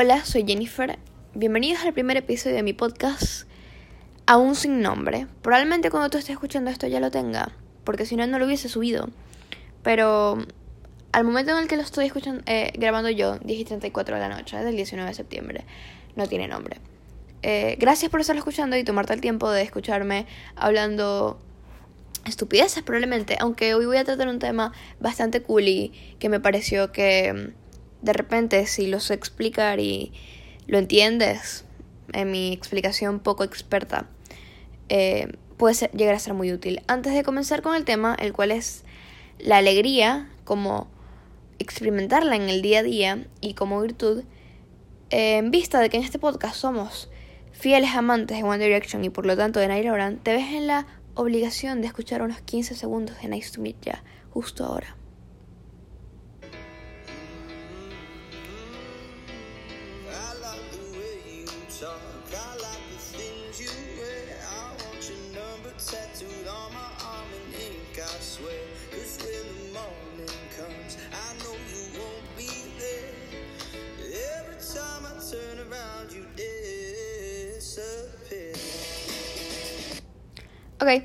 Hola, soy Jennifer. Bienvenidos al primer episodio de mi podcast, aún sin nombre. Probablemente cuando tú estés escuchando esto ya lo tenga, porque si no, no lo hubiese subido. Pero al momento en el que lo estoy eh, grabando yo, 10 y 34 de la noche, del 19 de septiembre, no tiene nombre. Eh, gracias por estarlo escuchando y tomarte el tiempo de escucharme hablando estupideces probablemente, aunque hoy voy a tratar un tema bastante cool y que me pareció que mm, de repente si lo sé explicar y lo entiendes en mi explicación poco experta, eh, puede llegar a ser muy útil. Antes de comenzar con el tema, el cual es la alegría, como experimentarla en el día a día y como virtud, en vista de que en este podcast somos fieles amantes de One Direction y por lo tanto de Naira Oran, te ves en la obligación de escuchar unos 15 segundos de Nice to Meet Ya, justo ahora. Ok.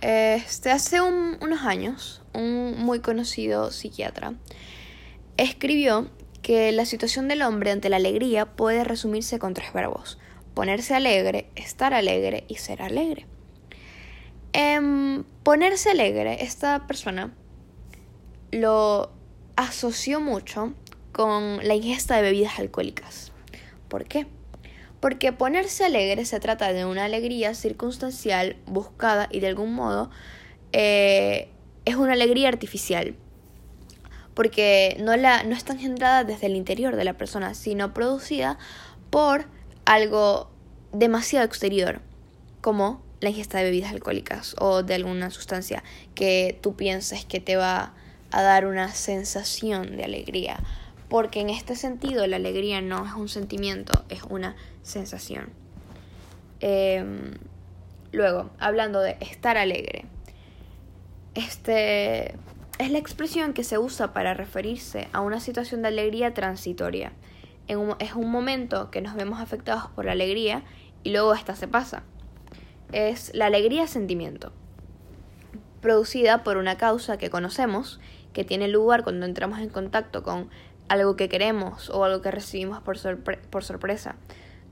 Este, hace unos años, un muy conocido psiquiatra escribió que la situación del hombre ante la alegría puede resumirse con tres verbos. Ponerse alegre, estar alegre y ser alegre. En ponerse alegre, esta persona lo asoció mucho con la ingesta de bebidas alcohólicas. ¿Por qué? Porque ponerse alegre se trata de una alegría circunstancial, buscada y de algún modo eh, es una alegría artificial, porque no, la, no está engendrada desde el interior de la persona, sino producida por algo demasiado exterior, como la ingesta de bebidas alcohólicas o de alguna sustancia que tú pienses que te va a dar una sensación de alegría porque en este sentido la alegría no es un sentimiento, es una sensación. Em, luego, hablando de estar alegre, este es la expresión que se usa para referirse a una situación de alegría transitoria. es un momento que nos vemos afectados por la alegría y luego esta se pasa. Es la alegría sentimiento, producida por una causa que conocemos, que tiene lugar cuando entramos en contacto con algo que queremos o algo que recibimos por, por sorpresa.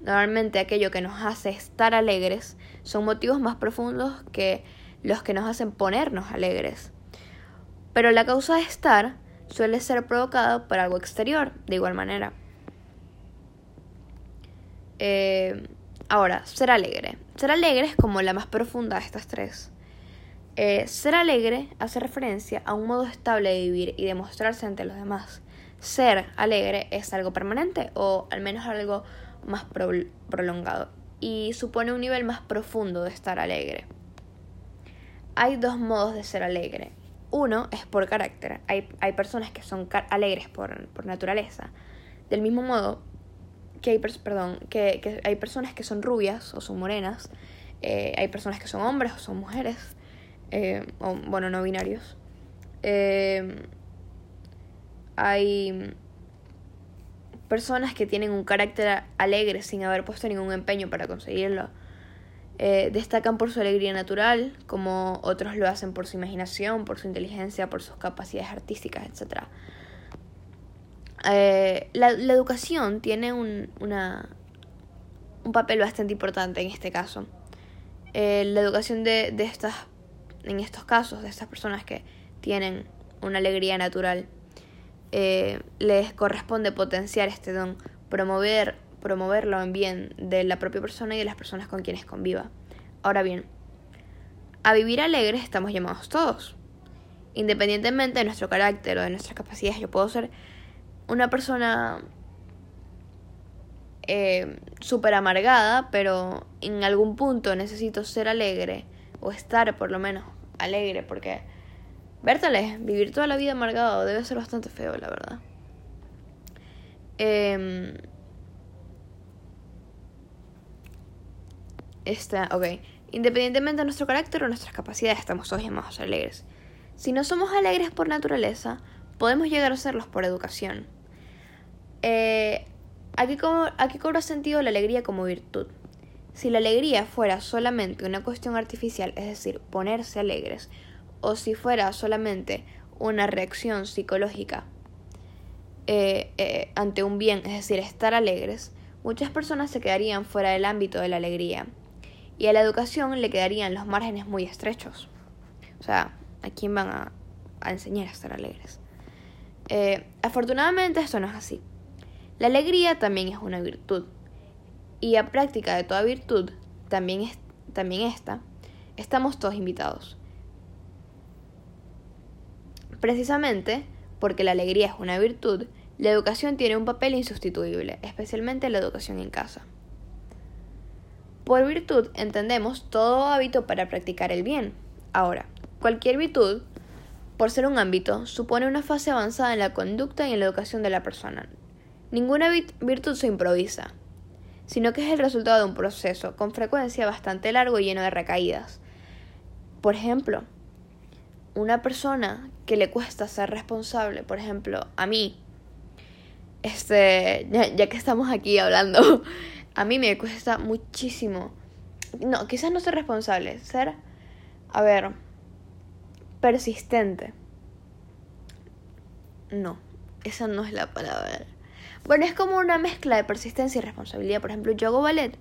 Normalmente aquello que nos hace estar alegres son motivos más profundos que los que nos hacen ponernos alegres. Pero la causa de estar suele ser provocada por algo exterior, de igual manera. Eh, ahora, ser alegre. Ser alegre es como la más profunda de estas tres. Eh, ser alegre hace referencia a un modo estable de vivir y de mostrarse ante los demás ser alegre es algo permanente o al menos algo más prolongado y supone un nivel más profundo de estar alegre. Hay dos modos de ser alegre. Uno es por carácter. Hay, personas que son alegres por, naturaleza. Del mismo modo que hay, perdón, que, hay personas que son rubias o son morenas. Eh, hay personas que son hombres o son mujeres. Eh, o, bueno, no binarios. Eh, hay personas que tienen un carácter alegre sin haber puesto ningún empeño para conseguirlo. Eh, destacan por su alegría natural, como otros lo hacen por su imaginación, por su inteligencia, por sus capacidades artísticas, etc. Eh, la, educación tiene un, una, un papel bastante importante en este caso. Eh, la educación de, de estas, en estos casos, de estas personas que tienen una alegría natural, eh, les corresponde potenciar este don, promover, promoverlo en bien de la propia persona y de las personas con quienes conviva. Ahora bien, a vivir alegres estamos llamados todos. Independientemente de nuestro carácter o de nuestras capacidades, yo puedo ser una persona eh, súper amargada, pero en algún punto necesito ser alegre o estar por lo menos alegre porque Vértale, vivir toda la vida amargado debe ser bastante feo, la verdad. Eh. Independientemente de nuestro carácter o nuestras capacidades, estamos todos llamados alegres. Si no somos alegres por naturaleza, podemos llegar a serlos por educación. Eh, aquí, aquí cobra sentido la alegría como virtud. Si la alegría fuera solamente una cuestión artificial, es decir, ponerse alegres, o si fuera solamente una reacción psicológica eh, eh, ante un bien, es decir, estar alegres, muchas personas se quedarían fuera del ámbito de la alegría y a la educación le quedarían los márgenes muy estrechos. O sea, ¿a quién van a, enseñar a estar alegres? Eh, afortunadamente esto no es así. La alegría también es una virtud y a práctica de toda virtud, también, es, también esta, estamos todos invitados. Precisamente porque la alegría es una virtud, la educación tiene un papel insustituible, especialmente la educación en casa. Por virtud entendemos todo hábito para practicar el bien. Ahora, cualquier virtud, por ser un ámbito, supone una fase avanzada en la conducta y en la educación de la persona. Ninguna virtud se improvisa, sino que es el resultado de un proceso, con frecuencia bastante largo y lleno de recaídas. Por ejemplo, una persona que le cuesta ser responsable, por ejemplo, a mí, este, ya, que estamos aquí hablando, a mí me cuesta muchísimo, no, quizás no ser responsable, ser, a ver, persistente. No, esa no es la palabra. Bueno, es como una mezcla de persistencia y responsabilidad. Por ejemplo, yo hago ballet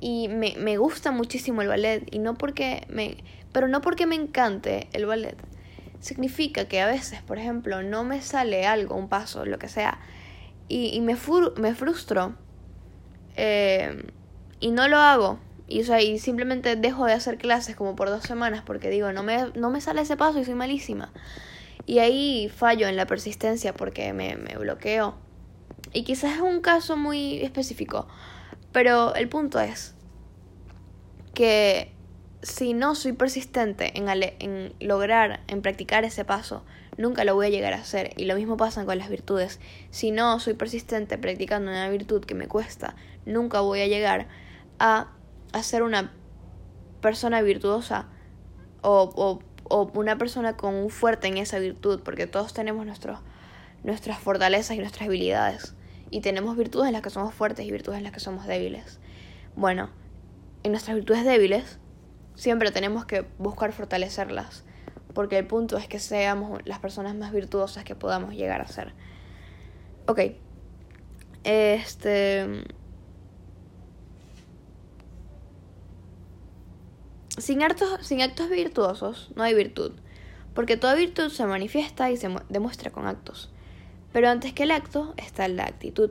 y me, me gusta muchísimo el ballet y no porque me... Pero no porque me encante el ballet. Significa que a veces, por ejemplo, no me sale algo, un paso, lo que sea, y, y me, me frustro eh, y no lo hago. Y, o sea, y simplemente dejo de hacer clases como por dos semanas porque digo, no me, no me sale ese paso y soy malísima. Y ahí fallo en la persistencia porque me, me bloqueo. Y quizás es un caso muy específico, pero el punto es que si no soy persistente en, lograr, en practicar ese paso, nunca lo voy a llegar a hacer. Y lo mismo pasa con las virtudes. Si no soy persistente practicando una virtud que me cuesta, nunca voy a llegar a, a ser una persona virtuosa o, o, o, una persona con un fuerte en esa virtud, porque todos tenemos nuestras fortalezas y nuestras habilidades y tenemos virtudes en las que somos fuertes y virtudes en las que somos débiles. Bueno, en nuestras virtudes débiles siempre tenemos que buscar fortalecerlas, porque el punto es que seamos las personas más virtuosas que podamos llegar a ser. Ok. Este... Sin actos, sin actos virtuosos no hay virtud, porque toda virtud se manifiesta y se demuestra con actos. Pero antes que el acto está la actitud.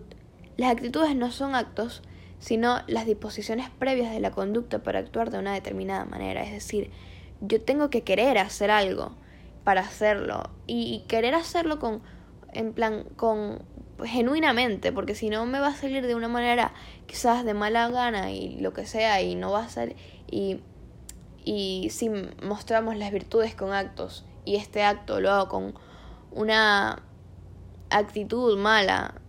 Las actitudes no son actos, sino las disposiciones previas de la conducta para actuar de una determinada manera. Es decir, yo tengo que querer hacer algo para hacerlo y querer hacerlo con en plan con genuinamente, porque si no me va a salir de una manera quizás de mala gana y lo que sea y no va a salir y y si mostramos las virtudes con actos y este acto lo hago con una actitud mala,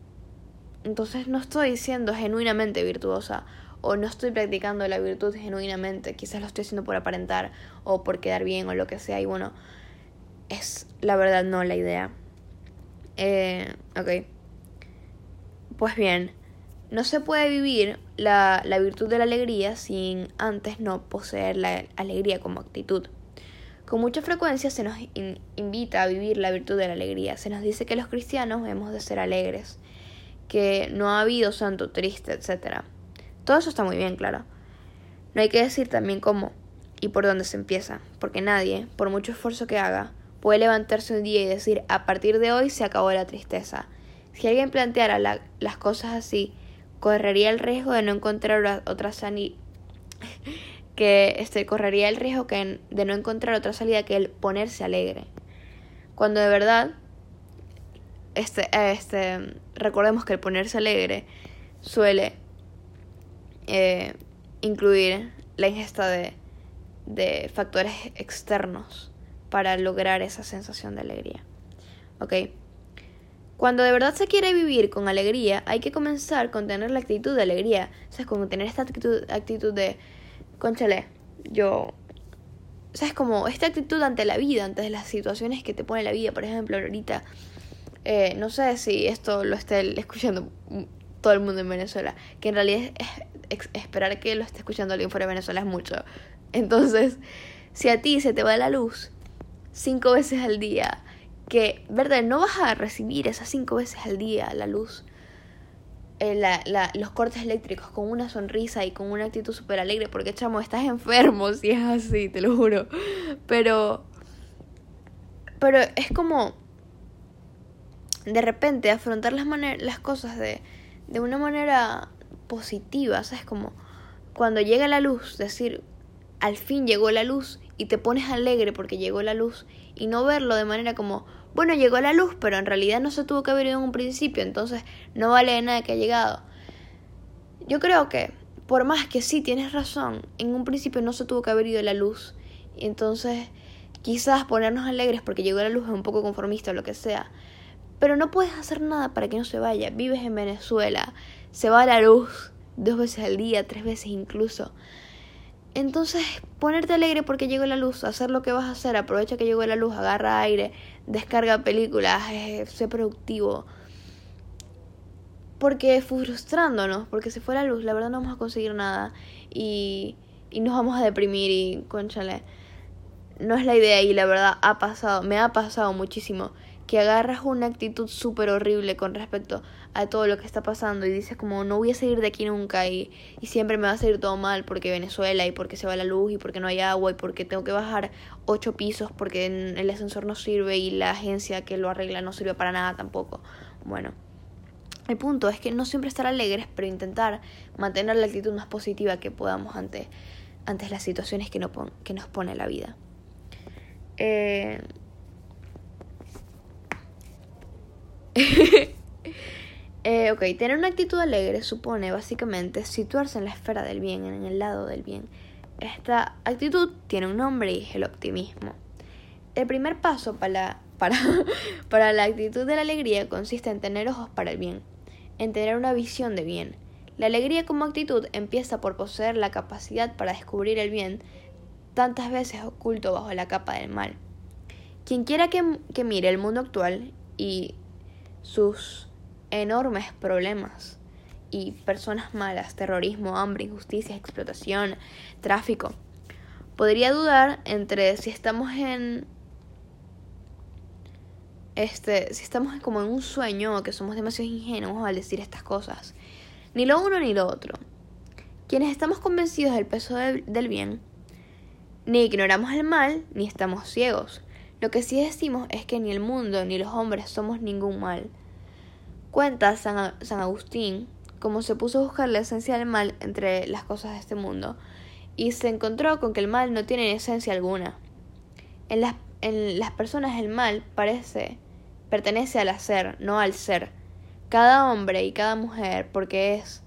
entonces no estoy siendo genuinamente virtuosa o no estoy practicando la virtud genuinamente, quizás lo estoy haciendo por aparentar o por quedar bien o lo que sea y bueno, es la verdad no la idea. Eh, ok. Pues bien, no se puede vivir la, la virtud de la alegría sin antes no poseer la alegría como actitud. Con mucha frecuencia se nos invita a vivir la virtud de la alegría. Se nos dice que los cristianos hemos de ser alegres, que no ha habido santo triste, etc. Todo eso está muy bien, claro. No hay que decir también cómo y por dónde se empieza, porque nadie, por mucho esfuerzo que haga, puede levantarse un día y decir a partir de hoy se acabó la tristeza. Si alguien planteara las cosas así, correría el riesgo de no encontrar otra sanidad que este, correría el riesgo que, de no encontrar otra salida que el ponerse alegre. Cuando de verdad, este, este, recordemos que el ponerse alegre suele eh, incluir la ingesta de, de factores externos para lograr esa sensación de alegría. ¿Ok? Cuando de verdad se quiere vivir con alegría, hay que comenzar con tener la actitud de alegría. O sea, con tener esta actitud, actitud de conchale, yo... O sea, es como esta actitud ante la vida, ante las situaciones que te pone la vida. Por ejemplo, ahorita, eh, no sé si esto lo esté escuchando todo el mundo en Venezuela. Que en realidad esperar que lo esté escuchando alguien fuera de Venezuela es mucho. Entonces, si a ti se te va la luz cinco veces al día, que, ¿verdad? No vas a recibir esas cinco veces al día la luz. Eh, la, la, los cortes eléctricos con una sonrisa y con una actitud súper alegre, porque chamo, estás enfermo si es así, te lo juro. Pero, pero es como de repente afrontar las, las cosas de, de una manera positiva, ¿sabes? Como cuando llega la luz, decir, al fin llegó la luz y te pones alegre porque llegó la luz y no verlo de manera como, bueno, llegó la luz, pero en realidad no se tuvo que haber ido en un principio, entonces no vale de nada que ha llegado. Yo creo que, por más que sí tienes razón, en un principio no se tuvo que haber ido la luz, y entonces quizás ponernos alegres porque llegó la luz es un poco conformista o lo que sea, pero no puedes hacer nada para que no se vaya. Vives en Venezuela, se va la luz dos veces al día, tres veces incluso. Entonces, ponerte alegre porque llegó la luz, hacer lo que vas a hacer, aprovecha que llegó la luz, agarra aire, descarga películas, eh, sé productivo. Porque frustrándonos, porque si fuera la luz, la verdad no vamos a conseguir nada y, y nos vamos a deprimir y, conchale, no es la idea y la verdad ha pasado, me ha pasado muchísimo que agarras una actitud súper horrible con respecto a todo lo que está pasando y dices como no voy a salir de aquí nunca y, y, siempre me va a salir todo mal porque Venezuela y porque se va la luz y porque no hay agua y porque tengo que bajar ocho pisos porque el ascensor no sirve y la agencia que lo arregla no sirve para nada tampoco. Bueno, el punto es que no siempre estar alegres, pero intentar mantener la actitud más positiva que podamos ante, ante las situaciones que, no que nos pone la vida. Eh, eh, ok, tener una actitud alegre supone básicamente situarse en la esfera del bien, en el lado del bien. Esta actitud tiene un nombre y es el optimismo. El primer paso para, para, para la actitud de la alegría consiste en tener ojos para el bien, en tener una visión de bien. La alegría como actitud empieza por poseer la capacidad para descubrir el bien, tantas veces oculto bajo la capa del mal. Quien quiera que, que mire el mundo actual y sus enormes problemas y personas malas, terrorismo, hambre, injusticia, explotación, tráfico. Podría dudar entre si estamos en este, si estamos como en un sueño o que somos demasiado ingenuos al decir estas cosas. Ni lo uno ni lo otro. Quienes estamos convencidos del peso del bien, ni ignoramos el mal, ni estamos ciegos. Lo que sí decimos es que ni el mundo ni los hombres somos ningún mal. Cuenta San, San Agustín cómo se puso a buscar la esencia del mal entre las cosas de este mundo y se encontró con que el mal no tiene esencia alguna. En las, en las personas el mal parece pertenece al hacer, no al ser. Cada hombre y cada mujer, porque es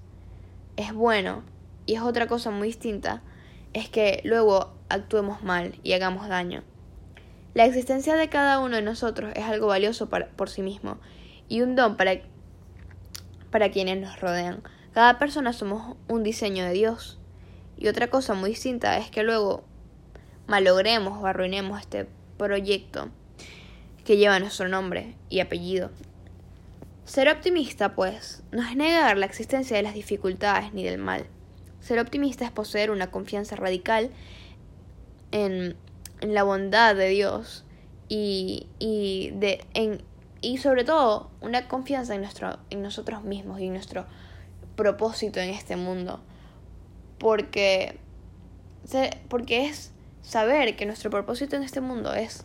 es bueno y es otra cosa muy distinta, es que luego actuemos mal y hagamos daño. La existencia de cada uno de nosotros es algo valioso por sí mismo y un don para, para quienes nos rodean. Cada persona somos un diseño de Dios. Y otra cosa muy distinta es que luego malogremos o arruinemos este proyecto que lleva nuestro nombre y apellido. Ser optimista, pues, no es negar la existencia de las dificultades ni del mal. Ser optimista es poseer una confianza radical en en la bondad de Dios y, y, de, en, y sobre todo una confianza en, nuestro, en nosotros mismos y en nuestro propósito en este mundo. Porque, porque es saber que nuestro propósito en este mundo es,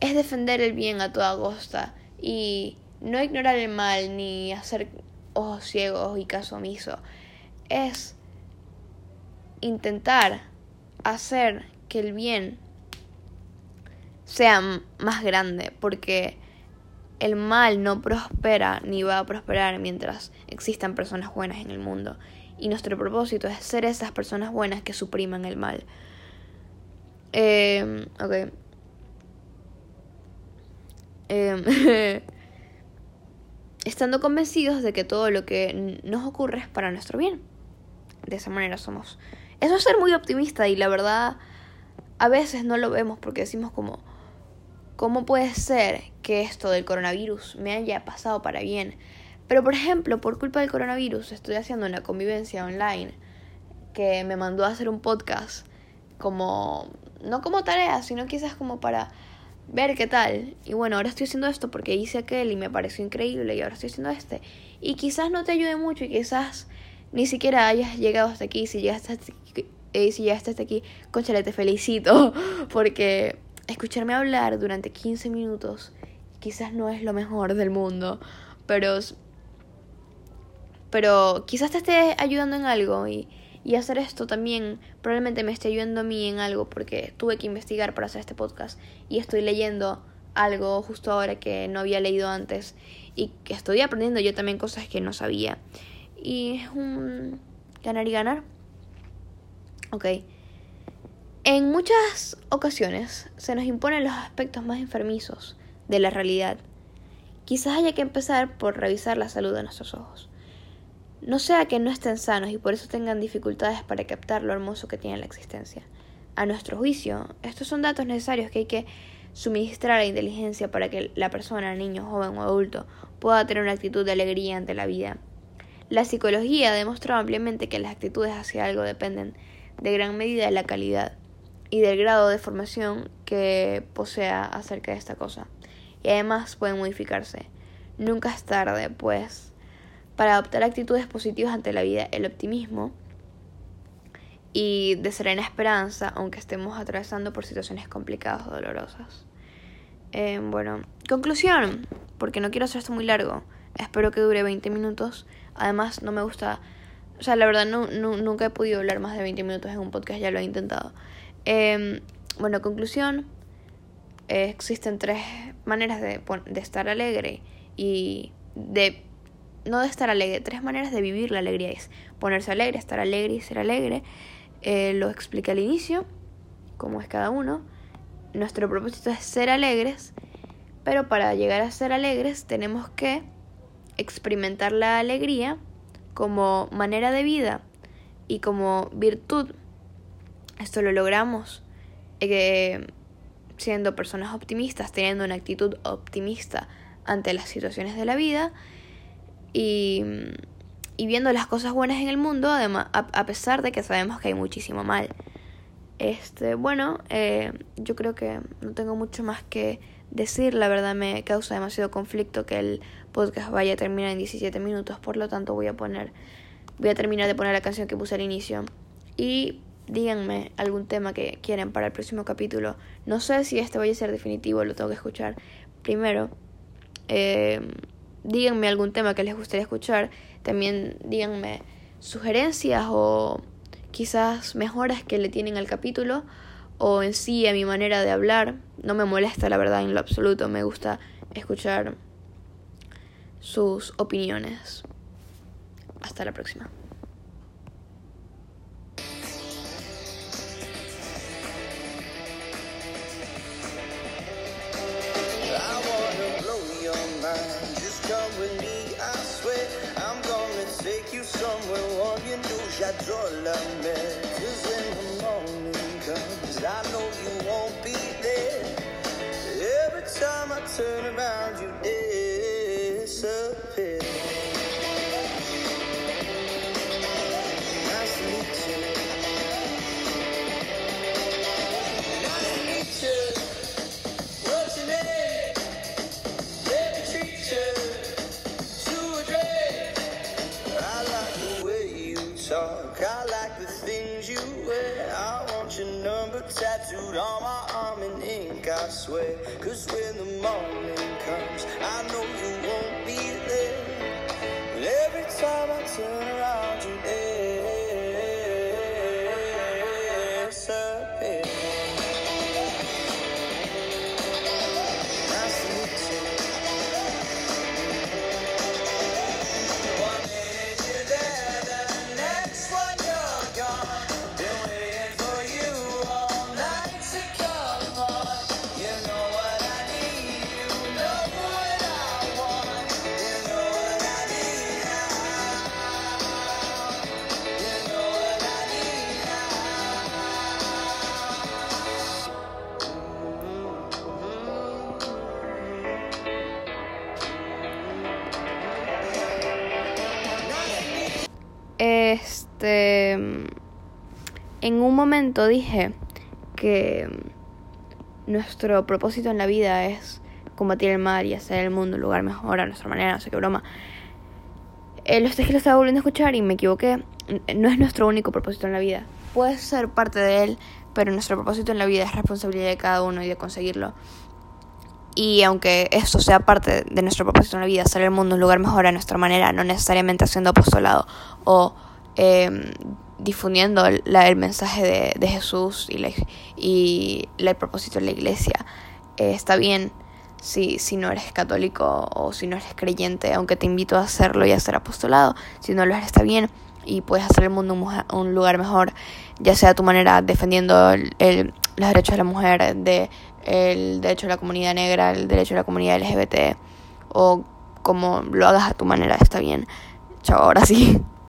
es defender el bien a toda costa y no ignorar el mal ni hacer ojos ciegos y caso omiso. Es intentar hacer que el bien sea más grande, porque el mal no prospera ni va a prosperar mientras existan personas buenas en el mundo. Y nuestro propósito es ser esas personas buenas que supriman el mal. Eh, ok. Eh, estando convencidos de que todo lo que nos ocurre es para nuestro bien. De esa manera somos. Eso es ser muy optimista y la verdad a veces no lo vemos porque decimos como, ¿Cómo puede ser que esto del coronavirus me haya pasado para bien? Pero por ejemplo, por culpa del coronavirus, estoy haciendo una convivencia online que me mandó a hacer un podcast como, no como tarea, sino quizás como para ver qué tal. Y bueno, ahora estoy haciendo esto porque hice aquel y me pareció increíble y ahora estoy haciendo este. Y quizás no te ayude mucho y quizás ni siquiera hayas llegado hasta aquí. Si llegaste hasta aquí, eh, si aquí, conchale, te felicito. Porque escucharme hablar durante 15 minutos quizás no es lo mejor del mundo. Pero, pero quizás te esté ayudando en algo y y hacer esto también probablemente me esté ayudando a mí en algo porque tuve que investigar para hacer este podcast y estoy leyendo algo justo ahora que no había leído antes y que estoy aprendiendo yo también cosas que no sabía. Y es un ganar y ganar. Ok. En muchas ocasiones se nos imponen los aspectos más enfermizos de la realidad. Quizás haya que empezar por revisar la salud de nuestros ojos. No sea que no estén sanos y por eso tengan dificultades para captar lo hermoso que tiene la existencia. A nuestro juicio, estos son datos necesarios que hay que suministrar a la inteligencia para que la persona, niño, joven o adulto, pueda tener una actitud de alegría ante la vida. La psicología ha demostrado ampliamente que las actitudes hacia algo dependen de gran medida de la calidad y del grado de formación que posea acerca de esta cosa. Y además pueden modificarse. Nunca es tarde, pues para adoptar actitudes positivas ante la vida, el optimismo y de serena esperanza, aunque estemos atravesando por situaciones complicadas o dolorosas. Eh, bueno, conclusión, porque no quiero hacer esto muy largo, espero que dure 20 minutos. Además, no me gusta, o sea, la verdad, no, nunca he podido hablar más de 20 minutos en un podcast, ya lo he intentado. Eh, bueno, conclusión, existen tres maneras de, de estar alegre y de no de estar alegre, tres maneras de vivir la alegría es ponerse alegre, estar alegre y ser alegre. Eh, lo expliqué al inicio, como es cada uno. Nuestro propósito es ser alegres, pero para llegar a ser alegres tenemos que experimentar la alegría como manera de vida y como virtud. Esto lo logramos eh, siendo personas optimistas, teniendo una actitud optimista ante las situaciones de la vida y, y viendo las cosas buenas en el mundo, además, a, pesar de que sabemos que hay muchísimo mal. Este, bueno, eh, yo creo que no tengo mucho más que decir. La verdad me causa demasiado conflicto que el podcast vaya a terminar en 17 minutos. Por lo tanto, voy a poner, voy a terminar de poner la canción que puse al inicio. Y díganme algún tema que quieren para el próximo capítulo. No sé si este vaya a ser definitivo, lo tengo que escuchar primero. Eh, díganme algún tema que les gustaría escuchar. También díganme sugerencias o quizás mejoras que le tienen al capítulo o en sí a mi manera de hablar. No me molesta la verdad en lo absoluto, me gusta escuchar sus opiniones. Hasta la próxima. When the morning comes, I know you won't be there. Every time I turn around, I like the things you wear. I want your number tattooed on my arm in ink, I swear. Cause when the morning comes, I know you won't be there. But every time I turn around, you En un momento dije que nuestro propósito en la vida es combatir el mal y hacer el mundo un lugar mejor a nuestra manera, no sé qué broma. Eh, lo que lo estaba volviendo a escuchar y me equivoqué. No es nuestro único propósito en la vida. Puede ser parte de él, pero nuestro propósito en la vida es responsabilidad de cada uno y de conseguirlo. Y aunque esto sea parte de nuestro propósito en la vida, hacer el mundo un lugar mejor a nuestra manera, no necesariamente haciendo apostolado o eh, difundiendo la, el mensaje de, de, Jesús y, la, y el propósito de la iglesia, eh, está bien si, si no eres católico o si no eres creyente, aunque te invito a hacerlo y a hacer apostolado, si no lo eres está bien y puedes hacer el mundo un, un lugar mejor, ya sea a tu manera defendiendo el, el, los derechos de la mujer, de el derecho de la comunidad negra, el derecho de la comunidad LGBT, o como lo hagas a tu manera, está bien. Chao, ahora sí.